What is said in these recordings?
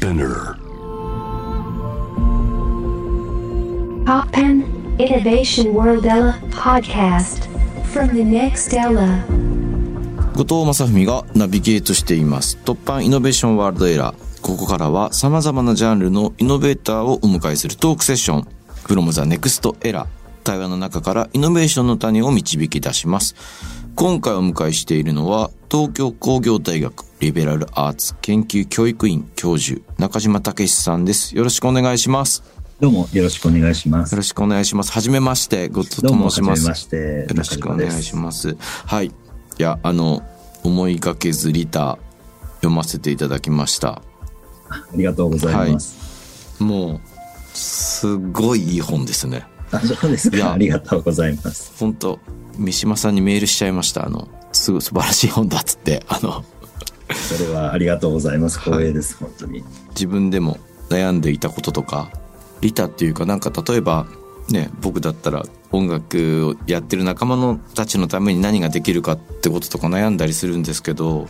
Spinner. Poppen Innovation World Ella podcast. From the next Ella. 後藤正文がナビゲートしています。突破イノベーションワールドエラーここからは様々なジャンルのイノベーターをお迎えするトークセッション。From the next era 対話の中からイノベーションの種を導き出します今回お迎えしているのは東京工業大学リベラルアーツ研究教育院教授中島武さんですよろしくお願いしますどうもよろしくお願いします。よろしくお願いしますはじめまして後藤とどうも申しますはじめまして。よろしくお願いしす。ます。はい。いや、あの、思いがけずリタ読ませていただきました。ありがとうございます。もう、すごいいい本ですね。あ、そうですか。ありがとうございます。本当三島さんにメールしちゃいました。あの、すごい素晴らしい本だっつって、あの、それはありがとうございます。光栄です、本当に。自分でも悩んでいたこととか、リタっていうかなんか例えば、ね、僕だったら音楽をやってる仲間のたちのために何ができるかってこととか悩んだりするんですけど、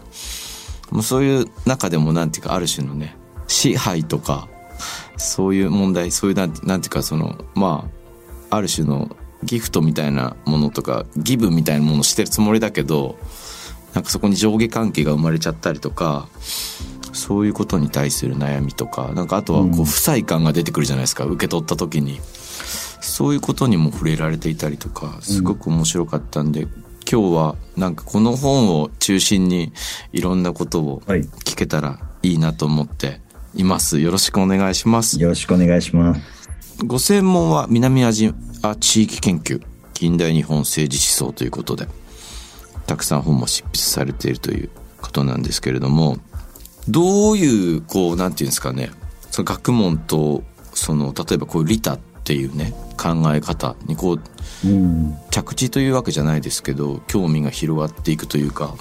もうそういう中でもなんていうかある種のね、支配とか、そういう問題、そういうなんてなんていうかその、まあ、ある種のギフトみたいなものとか、ギブみたいなものをしてるつもりだけど、なんかそこに上下関係が生まれちゃったりとか、そういうことに対する悩みとか、なんかあとはこう不細感が出てくるじゃないですか、受け取った時に。そういうことにも触れられていたりとか、すごく面白かったんで、今日はなんかこの本を中心にいろんなことをはい聞けたらいいなと思っています。よろしくお願いします。よろしくお願いします。ご専門は南アジア地域研究、近代日本政治思想ということで、たくさん本も執筆されているということなんですけれども、どういう、こう、なんていうんですかね、その学問と、その、例えばこう利他っていうね、考え方にこう、着地というわけじゃないですけど、興味が広がっていくというか、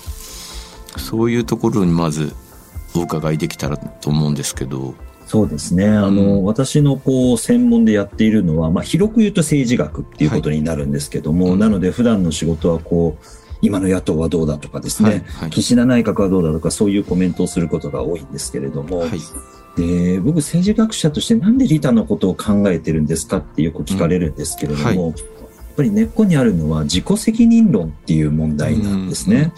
そういうところにまずお伺いできたらと思うんですけど、そうですね。あの、私のこう、専門でやっているのは、まあ、広く言うと政治学っていうことになるんですけども、はいなので普段の仕事はこう、今の野党はどうだとかですね、はいはい。岸田内閣はどうだとか、そういうコメントをすることが多いんですけれども、はい。で僕政治学者としてなんで利他のことを考えてるんですかってよく聞かれるんですけれども、うんはやっぱり根っこにあるのは自己責任論っていう問題なんですね。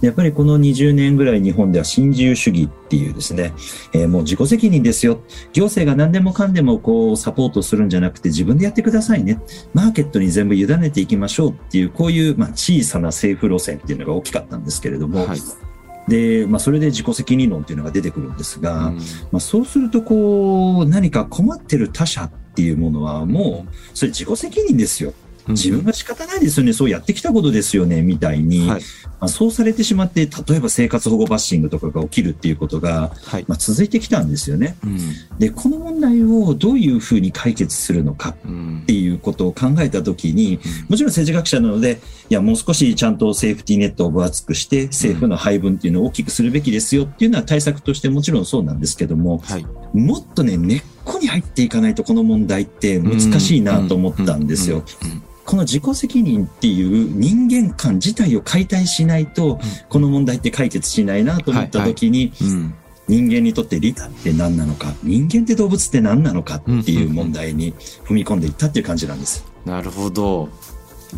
やっぱりこの20年ぐらい日本では新自由主義っていうですね、えーもう自己責任ですよ。行政が何でもかんでもこうサポートするんじゃなくて自分でやってくださいね。マーケットに全部委ねていきましょうっていうこういうまあ小さな政府路線っていうのが大きかったんですけれども、はい。で、まあそれで自己責任論っていうのが出てくるんですが、うんまあ、そうするとこう何か困ってる他者っていうものはもうそれ自己責任ですよ自分が仕方ないですよねそうやってきたことですよねみたいに、はい。まあ、そうされてしまって例えば生活保護バッシングとかが起きるっていうことが、はい。まあ、続いてきたんですよね。うん。でこの問題をどういうふうに解決するのかうんっていうことを考えたときにもちろん政治学者なのでいやもう少しちゃんとセーフティーネットを分厚くして政府の配分っていうのを大きくするべきですよっていうのは対策としてもちろんそうなんですけども、はい。もっとね、根っこに入っていかないとこの問題って難しいなと思ったんですよ。うん。うんこの自己責任っていう人間観自体を解体しないと、この問題って解決しないなと思った時に、うん。人間にとって利他って何なのか、人間って動物って何なのかっていう問題に踏み込んでいったっていう感じなんです。なるほど。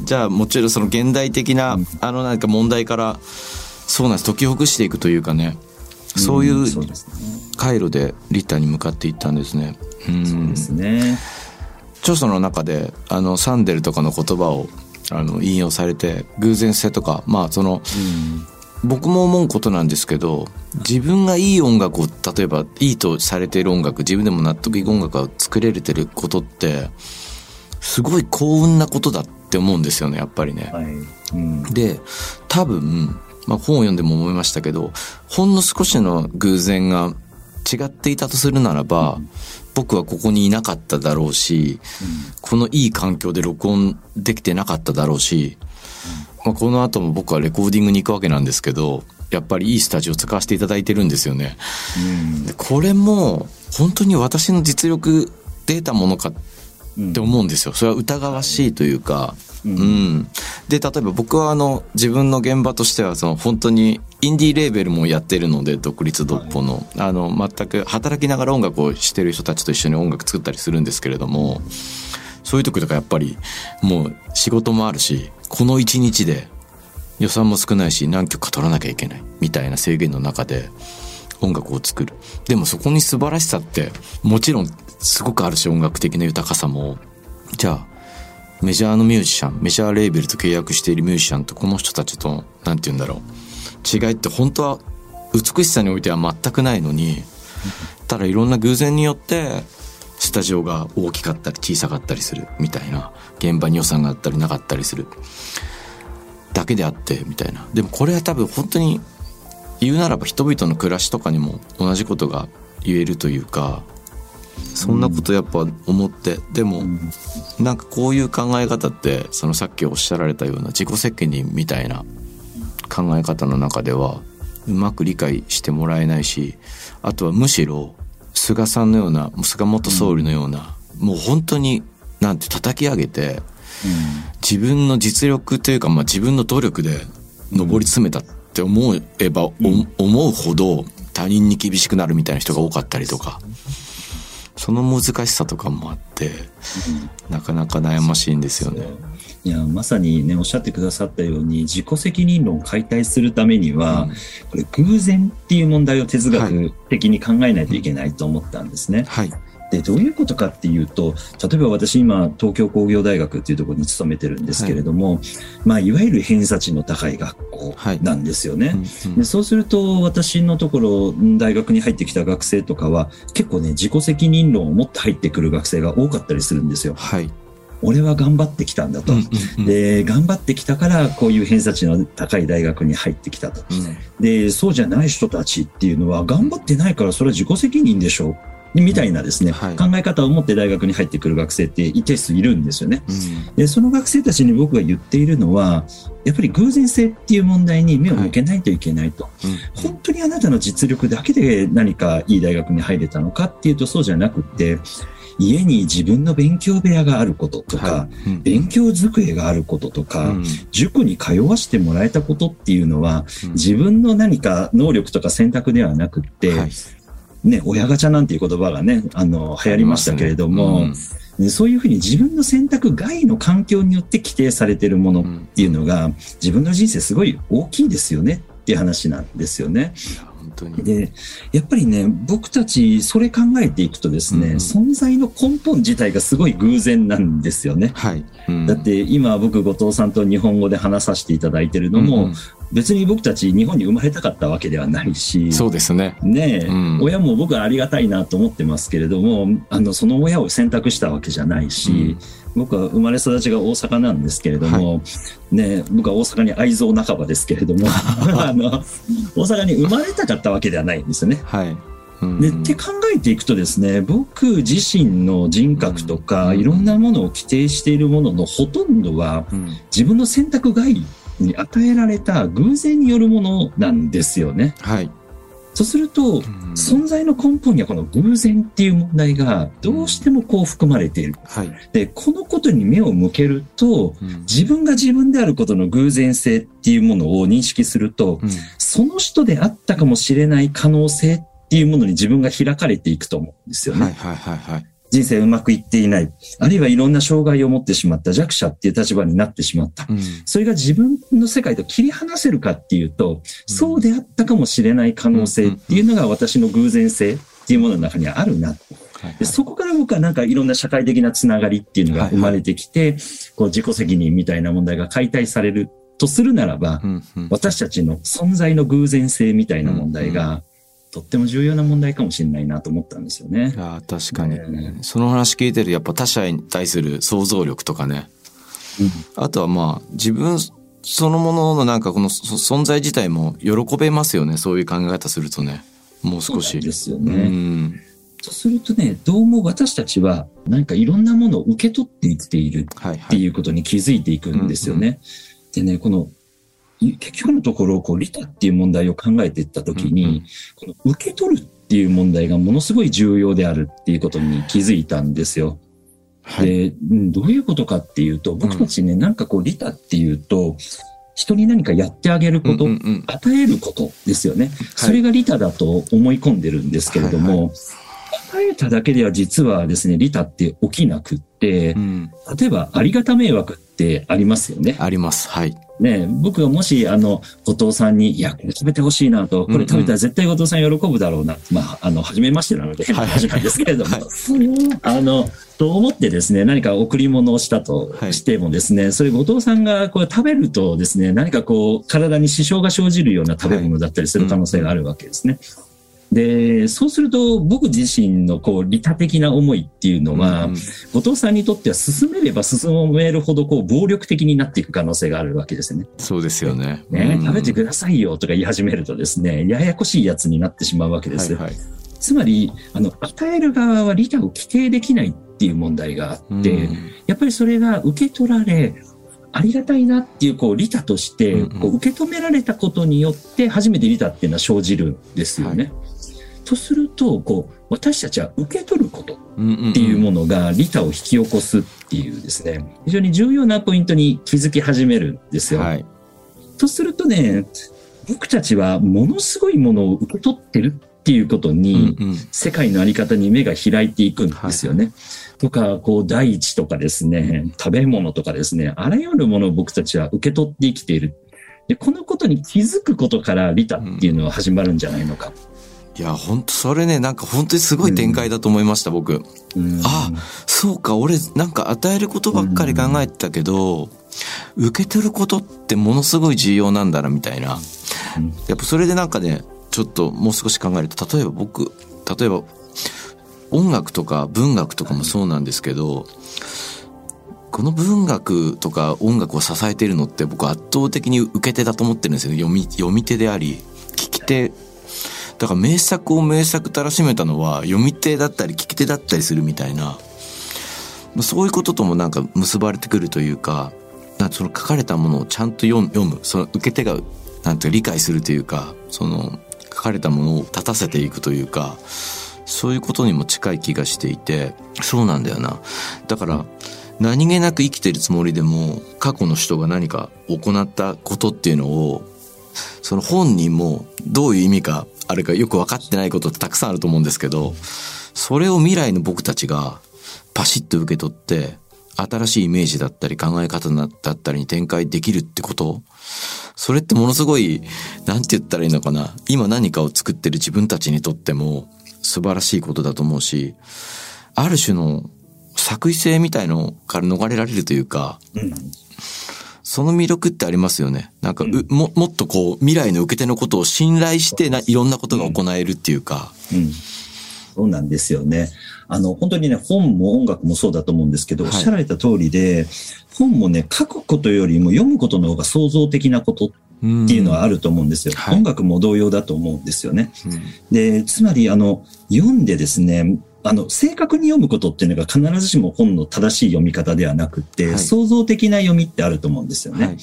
じゃあもちろんその現代的な、うんあのなんか問題からそうなんです解きほぐしていくというかねそういう。回路でリタに向かっていったんですね。うんそうですね。著書の中であのサンデルとかの言葉をあの引用されて偶然性とかまあその僕も思うことなんですけど自分がいい音楽を例えばいいとされている音楽自分でも納得いく音楽が作れてることってすごい幸運なことだって思うんですよねやっぱりね。はい。うん。で多分、まあ、本を読んでも思いましたけどほんの少しの偶然が違っていたとするならば、僕はここにいなかっただろうし、このいい環境で録音できてなかっただろうし、まあ、この後も僕はレコーディングに行くわけなんですけどやっぱりいいスタジオを使わせていただいてるんですよね。うん。でこれも本当に私の実力で得たものかっって思うんですよ。それは疑わしいというか、うんうん。で、例えば僕はあの、自分の現場としては、その本当にインディーレーベルもやってるので、独立独歩の、あの、全く働きながら音楽をしてる人たちと一緒に音楽作ったりするんですけれども、そういう時とかやっぱり、もう仕事もあるし、この一日で予算も少ないし、何曲か取らなきゃいけない、みたいな制限の中で、音楽を作る。でもそこに素晴らしさって、もちろんすごくあるし、音楽的な豊かさも。じゃあ、メジャーのミュージシャン、メジャーレーベルと契約しているミュージシャンとこの人たちと、なんて言うんだろう。違いって本当は美しさにおいては全くないのに、ただいろんな偶然によって、スタジオが大きかったり小さかったりするみたいな、現場に予算があったりなかったりする。だけであって、みたいな。でもこれは多分本当に言うならば人々の暮らしとかにも同じことが言えるというか、そんなことやっぱ思って、でも、なんかこういう考え方って、そのさっきおっしゃられたような自己責任みたいな考え方の中では、うまく理解してもらえないし、あとはむしろ、菅さんのような、菅元総理のような、もう本当に、なんて叩き上げて、自分の実力というか、まあ、自分の努力で上り詰めたって思えば、お思うほど他人に厳しくなるみたいな人が多かったりとか、その難しさとかもあって、なかなか悩ましいんですよね。いや、まさにね、おっしゃってくださったように、自己責任論を解体するためには、うんこれ偶然っていう問題を哲学的に考えないといけないと思ったんですね。はい。で、どういうことかっていうと、例えば私今、東京工業大学っていうところに勤めてるんですけれども、まあ、いわゆる偏差値の高い学校なんですよね。うんでそうすると、私のところ、ん大学に入ってきた学生とかは、結構ね、自己責任論を持って入ってくる学生が多かったりするんですよ。はい。俺は頑張ってきたんだと。うんうんで、頑張ってきたから、こういう偏差値の高い大学に入ってきたと。うんで、そうじゃない人たちっていうのは、頑張ってないから、それは自己責任でしょみたいなですね、はい。考え方を持って大学に入ってくる学生って一定数いるんですよね。うん。で、その学生たちに僕が言っているのは、やっぱり偶然性っていう問題に目を向けないといけないと。うん。本当にあなたの実力だけで何かいい大学に入れたのかっていうとそうじゃなくって、家に自分の勉強部屋があることとか、はい。うん。勉強机があることとか、うん。塾に通わせてもらえたことっていうのは、うん。自分の何か能力とか選択ではなくって、はいね、親ガチャなんていう言葉がね、あの、流行りましたけれども、うんねそういうふうに自分の選択外の環境によって規定されているものっていうのが、自分の人生すごい大きいですよねっていう話なんですよね。で、やっぱりね、僕たちそれ考えていくとですね、うん存在の根本自体がすごい偶然なんですよね。はい。うんだって今僕後藤さんと日本語で話させていただいてるのも、うん別に僕たち日本に生まれたかったわけではないし、そうですね。ねえ、うん。親も僕はありがたいなと思ってますけれども、あの、その親を選択したわけじゃないし、僕は生まれ育ちが大阪なんですけれども、ねえ、僕は大阪に愛憎半ばですけれども、あの、大阪に生まれたかったわけではないんですよね。はい。うん。で、って考えていくとですね、僕自身の人格とか、うん。いろんなものを規定しているもののほとんどは、うん。自分の選択外に与えられた偶然によるものなんですよね。はい。そうすると、うん存在の根本にはこの偶然っていう問題がどうしてもこう含まれている。はい。で、このことに目を向けると、うん自分が自分であることの偶然性っていうものを認識すると、うんその人であったかもしれない可能性っていうものに自分が開かれていくと思うんですよね。はいはいはいはい。人生うまくいっていない。あるいはいろんな障害を持ってしまった弱者っていう立場になってしまった。うんそれが自分の世界と切り離せるかっていうと、そうであったかもしれない可能性っていうのが私の偶然性っていうものの中にはあるな。はいでそこから僕はなんかいろんな社会的なつながりっていうのが生まれてきて、こう自己責任みたいな問題が解体されるとするならば、私たちの存在の偶然性みたいな問題が、とっても重要な問題かもしれないなと思ったんですよね。ああ、確かに、ねその話聞いてる、やっぱ他者に対する想像力とかね。あとはまあ、自分そのもののなんかこのそ存在自体も喜べますよね。そういう考え方するとね。もう少し。ですようね。ん。そうするとね、どうも私たちは、なんかいろんなものを受け取って生きているはいはい。っていうことに気づいていくんですよね。でね、この、い結局のところ、こう、利他っていう問題を考えていったときに、うんうんこの受け取るっていう問題がものすごい重要であるっていうことに気づいたんですよ。はい。で、うんどういうことかっていうと、僕たちね、なんかこう、利他っていうと、人に何かやってあげること、うんうんうん与えることですよね。それが利他だと思い込んでるんですけれども、はい与えただけでは実はですね、利他って起きなくってう、ん。例えばありがた迷惑ってありますよね。あります。はい。ね、僕がもし、あの、後藤さんに、いや、これ食べてほしいなと、これ食べたら絶対後藤さん喜ぶだろうな。まあ、あの、初めましてなので変な話なんですけれども、はいあの、と思ってですね、何か贈り物をしたとはいしてもですね、それ後藤さんがこう食べるとですね、何かこう、体に支障が生じるような食べ物だったりする可能性があるわけですね。で、そうすると僕自身のこう、利他的な思いっていうのは、うんうん後藤さんにとっては進めれば進めるほどこう、暴力的になっていく可能性があるわけですね。そうですよね。ね、うん食べてくださいよとか言い始めるとですね、ややこしいやつになってしまうわけです。はいはい。つまり、あの、与える側は利他を規定できないっていう問題があって、うんやっぱりそれが受け取られ、ありがたいなっていう、こう、利他として、受け止められたことによって、初めて利他っていうのは生じるんですよね。とすると、こう、私たちは受け取ることっっていうものが利他を引き起こすっていうですね、非常に重要なポイントに気づき始めるんですよ。はい。とするとね、僕たちはものすごいものを受け取ってるっていうことに、うんうん世界のあり方に目が開いていくんですよね。とか、こう、大地とかですね、食べ物とかですね、あらゆるものを僕たちは受け取って生きている。で、このことに気づくことから利他っていうのは始まるんじゃないのか。いや、本当それね、なんか本当にすごい展開だと思いました、僕。うんあそうか、俺、なんか与えることばっかり考えてたけど、受け取ることってものすごい重要なんだな、みたいな。うんやっぱそれでなんかね、ちょっともう少し考えると、例えば僕、例えば、音楽とか文学とかもそうなんですけど、この文学とか音楽を支えているのって僕圧倒的に受け手だと思ってるんですよ。読み、読み手であり、聞き手。だから名作を名作たらしめたのは読み手だったり聞き手だったりするみたいな、そういうことともなんか結ばれてくるというか、かその書かれたものをちゃんと読む、その受け手がなんていうか理解するというか、その書かれたものを立たせていくというか、そういうことにも近い気がしていて、そうなんだよな。だから、何気なく生きてるつもりでも、過去の人が何か行ったことっていうのを、その本人もどういう意味かあるかよく分かってないことってたくさんあると思うんですけど、それを未来の僕たちがパシッと受け取って、新しいイメージだったり考え方だったりに展開できるってことそれってものすごい、なんて言ったらいいのかな。今何かを作ってる自分たちにとっても素晴らしいことだと思うし、ある種の作為性みたいのから逃れられるというか、うんその魅力ってありますよね。なんか、うも、もっとこう、未来の受け手のことを信頼してな、いろんなことが行えるっていうか。うん。そうなんですよね。あの、本当にね、本も音楽もそうだと思うんですけど、はいおっしゃられた通りで、本もね、書くことよりも読むことの方が創造的なことうんっていうのはあると思うんですよ。はい音楽も同様だと思うんですよね。うんで、つまり、あの、読んでですね、あの、正確に読むことっていうのが必ずしも本の正しい読み方ではなくって、はい。創造的な読みってあると思うんですよね。はい。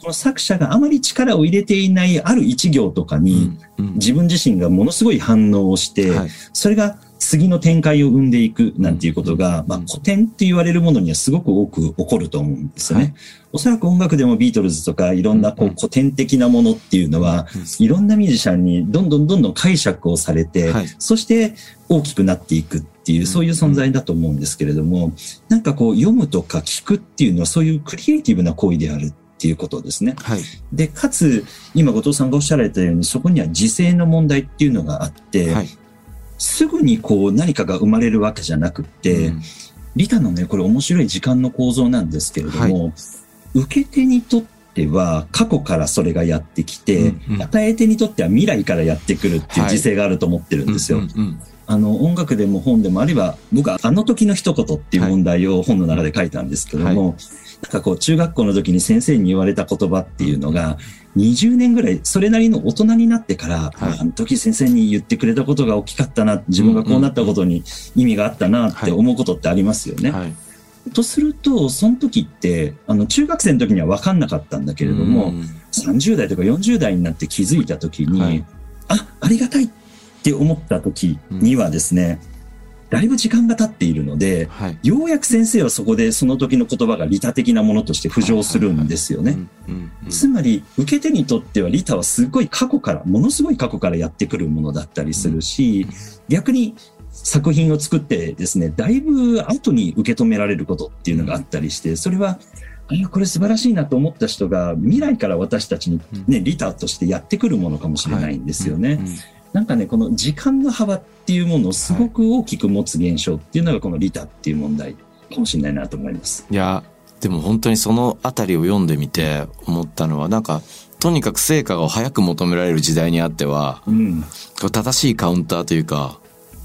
この作者があまり力を入れていないある一行とかに、うんうん。自分自身がものすごい反応をして、はい。それが次の展開を生んでいくなんていうことが、まあ、古典って言われるものにはすごく多く起こると思うんですよね。はいおそらく音楽でもビートルズとかいろんなこううん古典的なものっていうのは、いろんなミュージシャンにどんどんどんどん解釈をされて、はいそして大きくなっていくっていう、そういう存在だと思うんですけれども、なんかこう読むとか聞くっていうのはそういうクリエイティブな行為であるっていうことですね。はい。で、かつ、今後藤さんがおっしゃられたように、そこには時勢の問題っていうのがあって、はい。すぐにこう何かが生まれるわけじゃなくって、うん。リタのね、これ面白い時間の構造なんですけれども、受け手にとっては過去からそれがやってきて、うんうん。与え手にとっては未来からやってくるっていうはい。時勢があると思ってるんですよ。うんうんあの、音楽でも本でもあれば、僕はあの時の一言っていう問題を本の中で書いたんですけども、なんかこう、中学校の時に先生に言われた言葉っていうのが、20年ぐらい、それなりの大人になってから、はい。あの時先生に言ってくれたことが大きかったな、自分がこうなったことに意味があったなって思うことってありますよね。うんはい。とすると、その時って、あの、中学生の時には分かんなかったんだけれども、うん。30代とか40代になって気づいた時に、はい。あ、ありがたいって思った時にはですね、だいぶ時間が経っているので、はい。ようやく先生はそこでその時の言葉が利他的なものとして浮上するんですよね。つまり、受け手にとっては利他はすごい過去から、ものすごい過去からやってくるものだったりするし、逆に作品を作ってですね、だいぶ後に受け止められることっていうのがあったりして、それは、あこれ素晴らしいなと思った人が未来から私たちにね、利他としてやってくるものかもしれないんですよね。うんうんなんかね、この時間の幅っていうものをすごく大きく持つ現象っていうのがこの利他っていう問題かもしれないなと思います。いや、でも本当にそのあたりを読んでみて思ったのは、なんか、とにかく成果を早く求められる時代にあっては、うん。正しいカウンターというか、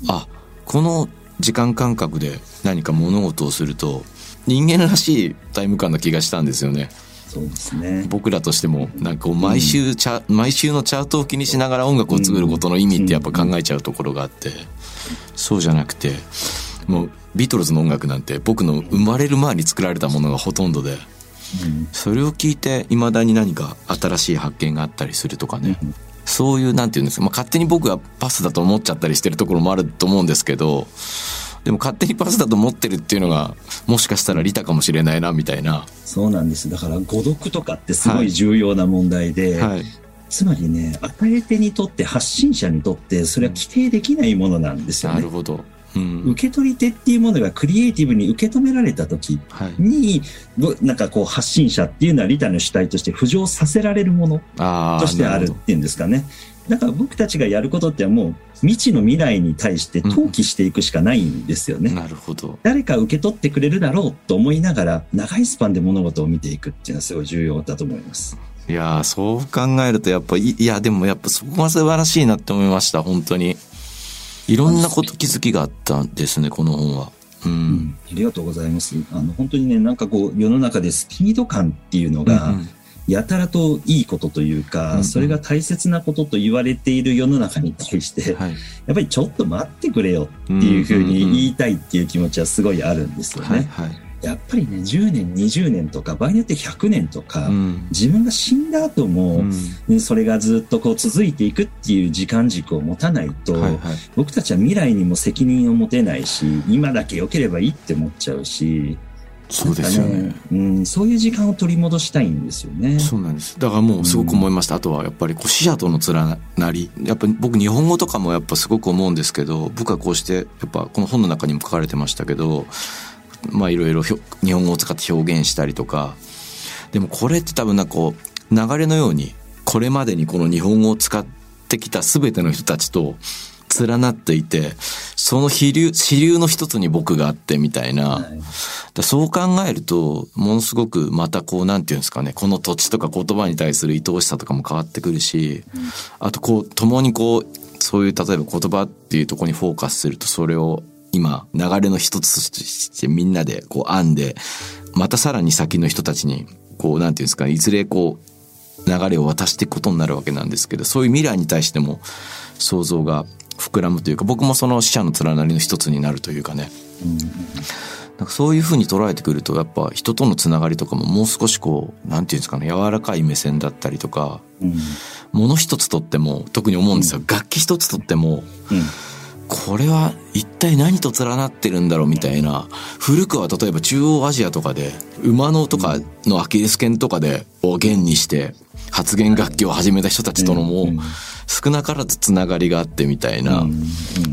あ、この時間感覚で何か物事をすると、人間らしいタイム感な気がしたんですよね。そうですね。僕らとしても、なんかこう毎週チャ、毎週のチャートを気にしながら音楽を作ることの意味ってやっぱ考えちゃうところがあって、そうじゃなくて、もうビートルズの音楽なんて僕の生まれる前に作られたものがほとんどで、うん。それを聞いて未だに何か新しい発見があったりするとかね、そういうなんていうんですか、まあ、勝手に僕はパスだと思っちゃったりしてるところもあると思うんですけど、でも勝手にパスだと思ってるっていうのが、もしかしたら利他かもしれないな、みたいな。そうなんです。だから誤読とかってすごい重要な問題で、はい。つまりね、与え手にとって、発信者にとって、それは規定できないものなんですよねなる。ほど。うん。受け取り手っていうものがクリエイティブに受け止められた時はい。なんかこう発信者っていうのは利他の主体として浮上させられるもの。としてあるっていうんですかね。だから僕たちがやることってもう未知の未来に対して投機していくしかないんですよね。なるほど。誰か受け取ってくれるだろうと思いながら長いスパンで物事を見ていくっていうのはすごい重要だと思います。いやーそう考えるとやっぱい、いや、でもやっぱそこが素晴らしいなって思いました、本当に。いろんなこと気づきがあったんですね、この本は。う。うんん、ありがとうございます。あの本当にね、なんかこう世の中でスピード感っていうのが、うんやたらといいことというか、うんうんそれが大切なことと言われている世の中に対して、はい。やっぱりちょっと待ってくれよっていうふうに言いたいっていう気持ちはすごいあるんですよね。はい。はい。やっぱりね、10年、20年とか、場合によって100年とか、うん。自分が死んだ後も、うんねそれがずっとこう続いていくっていう時間軸を持たないと、はいはい。僕たちは未来にも責任を持てないし、今だけ良ければいいって思っちゃうし、そうですよね。うん、そういう時間を取り戻したいんですよね。そうなんです。だからもうすごく思いました。あとはやっぱりこう死者との連なり。やっぱり僕日本語とかもやっぱすごく思うんですけど、僕はこうして、やっぱこの本の中にも書かれてましたけど、まあいろいろ日本語を使って表現したりとか。でもこれって多分なんかこう、流れのように、これまでにこの日本語を使ってきた全ての人たちと連なっていて、その比流、支流の一つに僕があってみたいな、はい。だそう考えると、ものすごくまたこう、なんていうんですかね、この土地とか言葉に対する愛おしさとかも変わってくるし、あとこう、共にこう、そういう例えば言葉っていうところにフォーカスすると、それを今、流れの一つとしてみんなでこう編んで、またさらに先の人たちに、こう、なんていうんですかね、いずれこう、流れを渡していくことになるわけなんですけど、そういう未来に対しても想像が膨らむというか、僕もその死者の連なりの一つになるというかね。なんかそういうふうに捉えてくると、やっぱ人とのつながりとかももう少しこう、なんていうんですかね、柔らかい目線だったりとか、うんうん物一つとっても、特に思うんですよ。楽器一つとっても、これは一体何と連なってるんだろうみたいな。古くは例えば中央アジアとかで、馬のとかのアキレス腱とかでを弦にして発言楽器を始めた人たちとのもうん少なからずつながりがあってみたいな。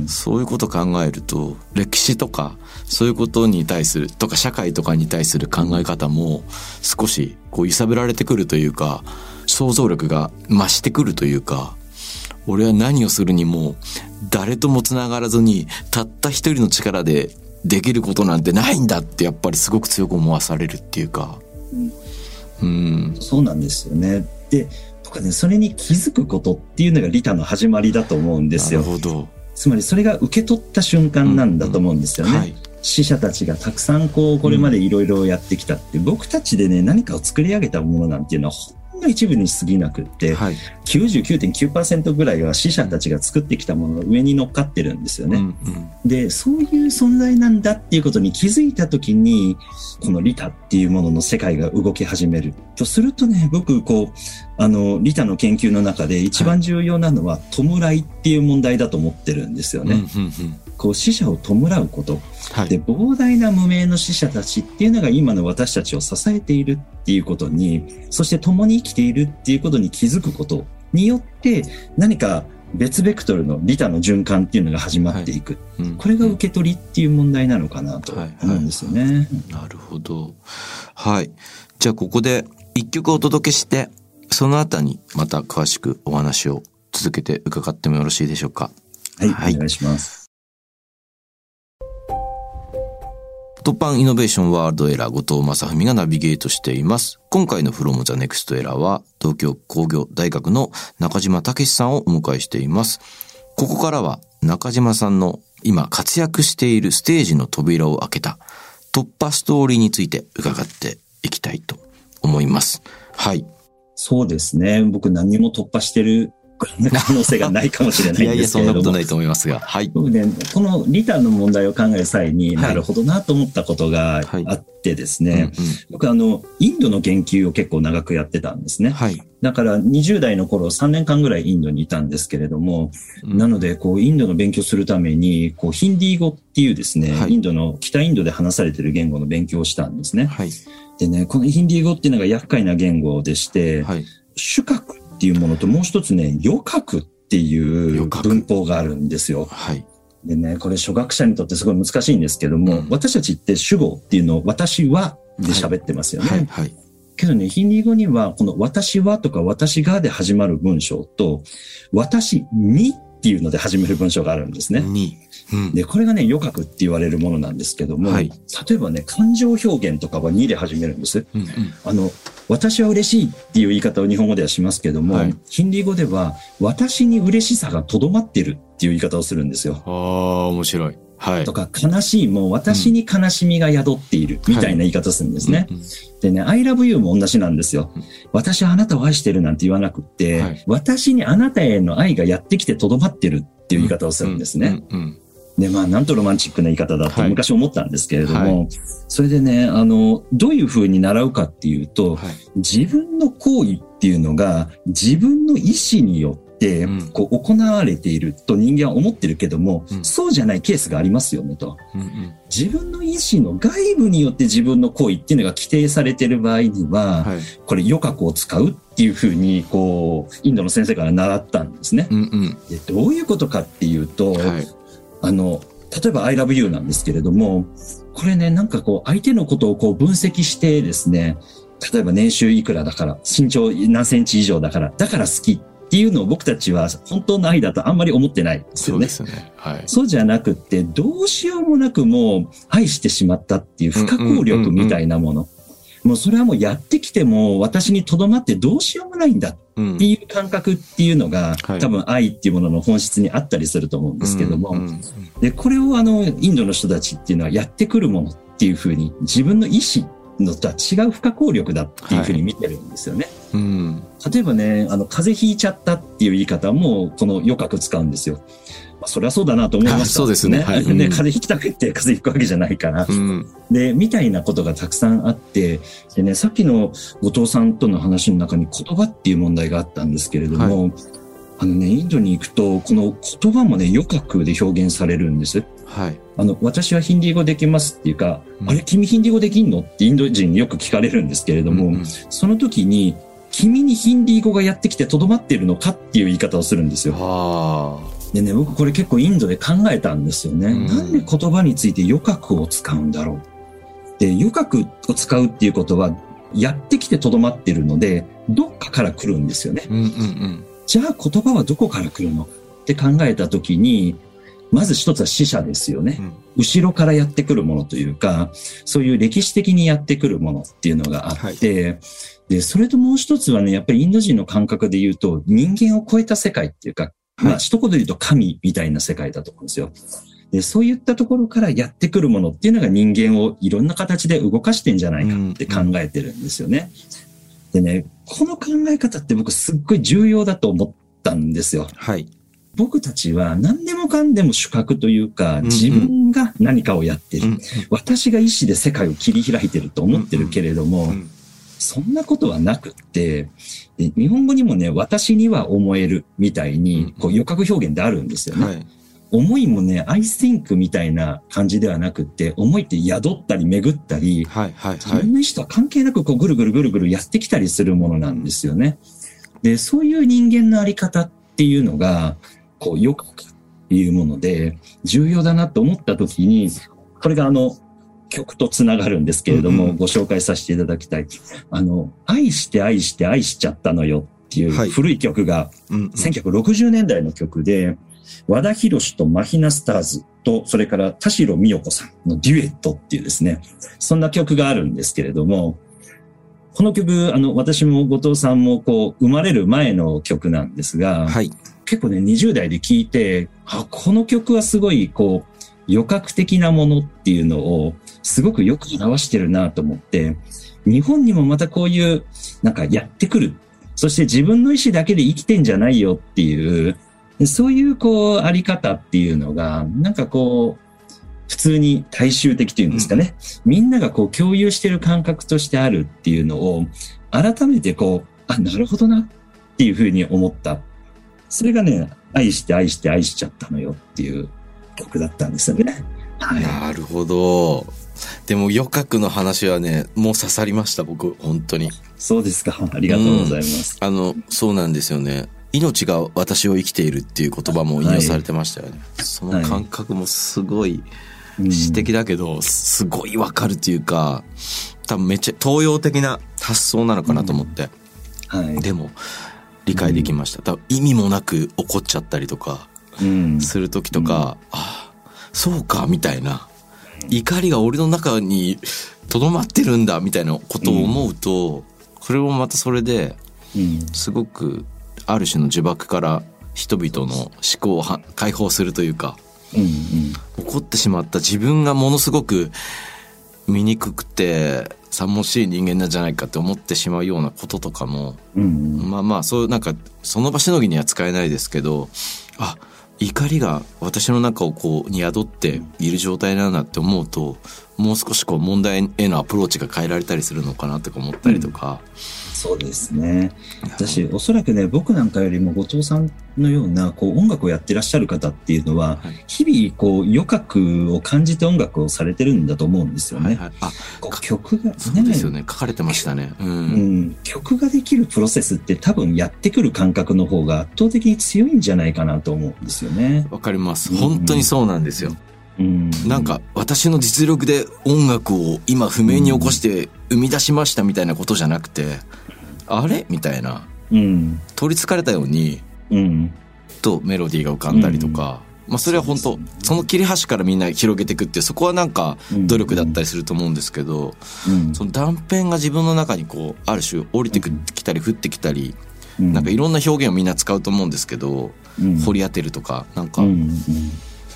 そういうことを考えると、歴史とか、そういうことに対する、とか社会とかに対する考え方も、少し、こう、揺さぶられてくるというか、想像力が増してくるというか、俺は何をするにも、誰とも繋がらずに、たった一人の力でできることなんてないんだって、やっぱりすごく強く思わされるっていうか。うん。そうなんですよね。で、とかね、それに気づくことっていうのが利他の始まりだと思うんですなよ。るほど。つまりそれが受け取った瞬間なんだと思うんですよね。はい。死者たちがたくさんこう、これまでいろいろやってきたって、僕たちでね、何かを作り上げたものなんていうのはの一部に過ぎなくって、はい。99.9%ぐらいは死者たちが作ってきたものの上に乗っかってるんですよね。うんうん。で、そういう存在なんだっていうことに気づいたときに、この利他っていうものの世界が動き始める。とするとね、僕、こう、あの、利他の研究の中で一番重要なのは、弔いっていう問題だと思ってるんですよね。うんうんうんこう死者を弔うこと。はいで、膨大な無名の死者たちっていうのが今の私たちを支えているっていうことに、そして共に生きているっていうことに気づくことによって、何か別ベクトルの利他の循環っていうのが始まっていく。うんこれが受け取りっていう問題なのかなとはい思うんですよね。なるほど。はい。じゃあここで一曲お届けして、その後にまた詳しくお話を続けて伺ってもよろしいでしょうか？はい、はいお願いします。突版イノベーションワールドエラー後藤正文がナビゲートしています。今回の From the Next エラーは東京工業大学の中島武さんをお迎えしています。ここからは中島さんの今活躍しているステージの扉を開けた突破ストーリーについて伺っていきたいと思います。はい。そうですね。僕何も突破してる可能性がないかもしれないいやいや、んですけれども。そんなことないと思いますが。はい。僕ね、このリターンの問題を考える際にはいなるほどなと思ったことがはいあってですうんね、僕あの、インドの研究を結構長くやってたんですね。うんはい。だから20代の頃3年間ぐらいインドにいたんですけれども、うんなので、こう、インドの勉強するために、こう、ヒンディー語っていうですね、はいインドの、北インドで話されている言語の勉強をしたんですね。はい。でね、このヒンディー語っていうのが厄介な言語でして、はい。主格っていうものともう一つね、余格っていう文法があるんですよ。はい。でね、これ初学者にとってすごい難しいんですけども、うん私たちって主語っていうのを私はで喋ってますよね。はい。はい。けどね、ヒンディー語にはこの私はとか私がで始まる文章と、私にっていうので始める文章があるんですね。に。うん。で、これがね、余格って言われるものなんですけども、はい例えばね、感情表現とかは2で始めるんです。うんうん。あの、私は嬉しいっていう言い方を日本語ではしますけども、はいヒンディー語では、私に嬉しさがとどまってるっていう言い方をするんですよ。ああ、面白い。はいと。か、悲しいも私に悲しみが宿っているみたいな言い方をするんですね。うんうんでね、I love you も同じなんですようん。私はあなたを愛してるなんて言わなくって、はい私にあなたへの愛がやってきてとどまってるっていう言い方をするんですね。うんうんで、まあ、なんとロマンチックな言い方だとはい昔思ったんですけれども、はそれでね、あの、どういうふうに習うかっていうと、はい。自分の行為っていうのが自分の意思によってうんこう行われていると人間は思ってるけども、うんそうじゃないケースがありますよねと。うんうん自分の意思の外部によって自分の行為っていうのが規定されている場合には、はい。これ余格を使うっていうふうに、こう、インドの先生から習ったんですね。うんうん。でどういうことかっていうと、はい。あの、例えば I love you なんですけれども、これね、なんかこう、相手のことをこう分析してですね、例えば年収いくらだから、身長何センチ以上だから、だから好きっていうのを僕たちは本当の愛だとあんまり思ってないですよね。そうですね。はい。そうじゃなくって、どうしようもなくもう愛してしまったっていう不可抗力みたいなもの。もうそれはもうやってきても私にとどまってどうしようもないんだっうんていう感覚っていうのが、はい多分愛っていうものの本質にあったりすると思うんですけども、うんうんで、これをあの、インドの人たちっていうのはやってくるものっていうふうに自分の意思のとは違う不可抗力だっていうふうに見てるんですよね。うん。例えばね、あの、風邪ひいちゃったっていう言い方も、この余格使うんですよ。まあ、そりゃそうだなと思いました、あ そうですねはいうんね風邪ひきたくって風邪ひくわけじゃないから。うん。で、みたいなことがたくさんあって、でね、さっきの後藤さんとの話の中に言葉っていう問題があったんですけれども、あのね、インドに行くと、この言葉もね、余格で表現されるんです。はい。あの、私はヒンディー語できますっていうか、うんあれ、君ヒンディー語できんのってインド人によく聞かれるんですけれども、うんうんその時に、君にヒンディー語がやってきてとどまっているのかっていう言い方をするんですよ。はでね、僕これ結構インドで考えたんですよね。うんなんで言葉について余格を使うんだろう。で、余格を使うっていうことは、やってきてとどまってるので、どっかから来るんですよね。あ。うんうんうん。じゃあ言葉はどこから来るのって考えた時に、まず一つは死者ですよね。うん後ろからやってくるものというか、そういう歴史的にやってくるものっていうのがあって、で、それともう一つはね、やっぱりインド人の感覚で言うと、人間を超えた世界っていうか、まあ、一言で言うと神みたいな世界だと思うんですよ。で、そういったところからやってくるものっていうのが人間をいろんな形で動かしてんじゃないかって考えてるんですよね。でね、この考え方って僕すっごい重要だと思ったんですよ。はい。僕たちは何でもかんでも主格というか、うん自分が何かをやってる。うん私が意志で世界を切り開いてると思ってるけれども、うんそんなことはなくって、で日本語にもね、私には思えるみたいに、こう、余格表現であるんですよね。はい。思いもね、I think みたいな感じではなくって、思いって宿ったり巡ったり、はいはいはい。自分の意思とは関係なくこうぐるぐるぐるぐるやってきたりするものなんですよね。で、そういう人間のあり方っていうのが、こう、よくっていうもので、重要だなと思った時に、これがあの、曲とつながるんですけれども、うんうんご紹介させていただきたい。あの、愛して愛して愛しちゃったのよっていうはい古い曲が、うんうん1960年代の曲で、和田博とマヒナスターズと、それから田代美代子さんのデュエットっていうですね、そんな曲があるんですけれども、この曲、あの、私も後藤さんもこう、生まれる前の曲なんですが、はい。結構ね、20代で聴いて、あ、この曲はすごい、こう、余格的なものっていうのを、すごくよく表してるなと思って、日本にもまたこういう、なんかやってくる。そして自分の意思だけで生きてんじゃないよっていう、そういうこう、あり方っていうのが、なんかこう、普通に大衆的というんですかね。みんながこう共有してる感覚としてあるっていうのを、改めてこう、あ、なるほどなっていうふうに思った。それがね、愛して愛して愛しちゃったのよっていう曲だったんですよね。はい。なるほど。でも余格の話はね、もう刺さりました、僕、本当に。そうですか。ありがとうございます。あの、そうなんですよね。命が私を生きているっていう言葉も引用されてましたよね。その感覚もすごいうん詩的だけど、すごいわかるというか、多分めっちゃ東洋的な発想なのかなと思って。はい。でも、理解できました。多分意味もなく怒っちゃったりとか、うん。する時とか、ああ、そうか、みたいな。怒りが俺の中に留まってるんだ、みたいなことを思うと、これもまたそれで、うん。すごく、ある種の呪縛から人々の思考をは解放するというか、うん。怒ってしまった自分がものすごく醜くて、さもしい人間なんじゃないかって思ってしまうようなこととかも、うん。うん。まあまあ、そういうなんか、その場しのぎには使えないですけど、あ、怒りが私の中をこう、に宿っている状態なんだって思うと、もう少しこう、問題へのアプローチが変えられたりするのかなとか思ったりとか。そうですね。私、おそらくね、僕なんかよりも後藤さんのような、こう、音楽をやってらっしゃる方っていうのは、はい日々、こう、余格を感じて音楽をされてるんだと思うんですよね。はいはい。あ、曲が、そうですよね。書かれてましたね。う。うんん、曲ができるプロセスって多分やってくる感覚の方が圧倒的に強いんじゃないかなと思うんですよね。わかります。本当にそうなんですよ。うん、なんか、私の実力で音楽を今譜面に起こして生み出しましたみたいなことじゃなくて、あれ？みたいな。うん、取り憑かれたように、うん、とメロディーが浮かんだりとか、まあそれは本当その切れ端からみんな広げていくってそこはなんか努力だったりすると思うんですけど、うん、その断片が自分の中にこうある種降りてきたり降ってきたり、うん、なんかいろんな表現をみんな使うと思うんですけど、うん、掘り当てるとかなんかうん、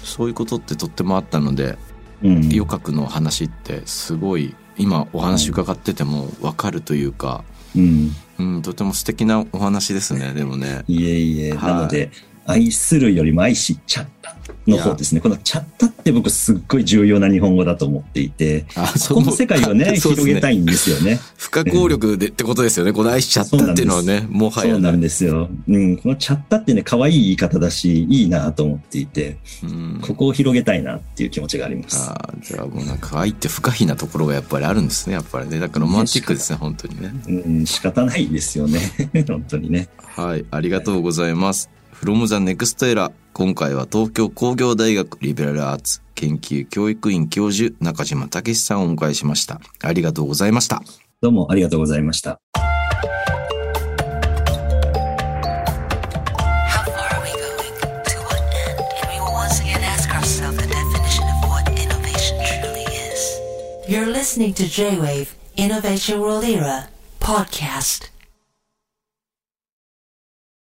そういうことってとってもあったので、うん、うん、余格の話ってすごい今お話伺ってても分かるというか、うん、うん、とても素敵なお話ですねでもね。いえいえ、はいなので、愛するよりも愛しちゃったの方ですね。このちゃったって僕すっごい重要な日本語だと思っていて、あこの世界をね、そうです広げたいんですよね。不可抗力でってことですよね。この愛しちゃったっていうのはね、もはやね。そうなんですよ。うん、このちゃったってね、可愛い言い方だし、いいなと思っていて、うんここを広げたいなっていう気持ちがあります。あーじゃあもうなんか愛って不可避なところがやっぱりあるんですね、やっぱりね。だからロマンチックですね、本当にね。うん、仕方ないですよね。本当にね。はい、ありがとうございます。From the Next Era 今回は東京工業大学リベラルアーツ研究教育院教授中島武さんをお迎えしました。ありがとうございました。どうもありがとうございました。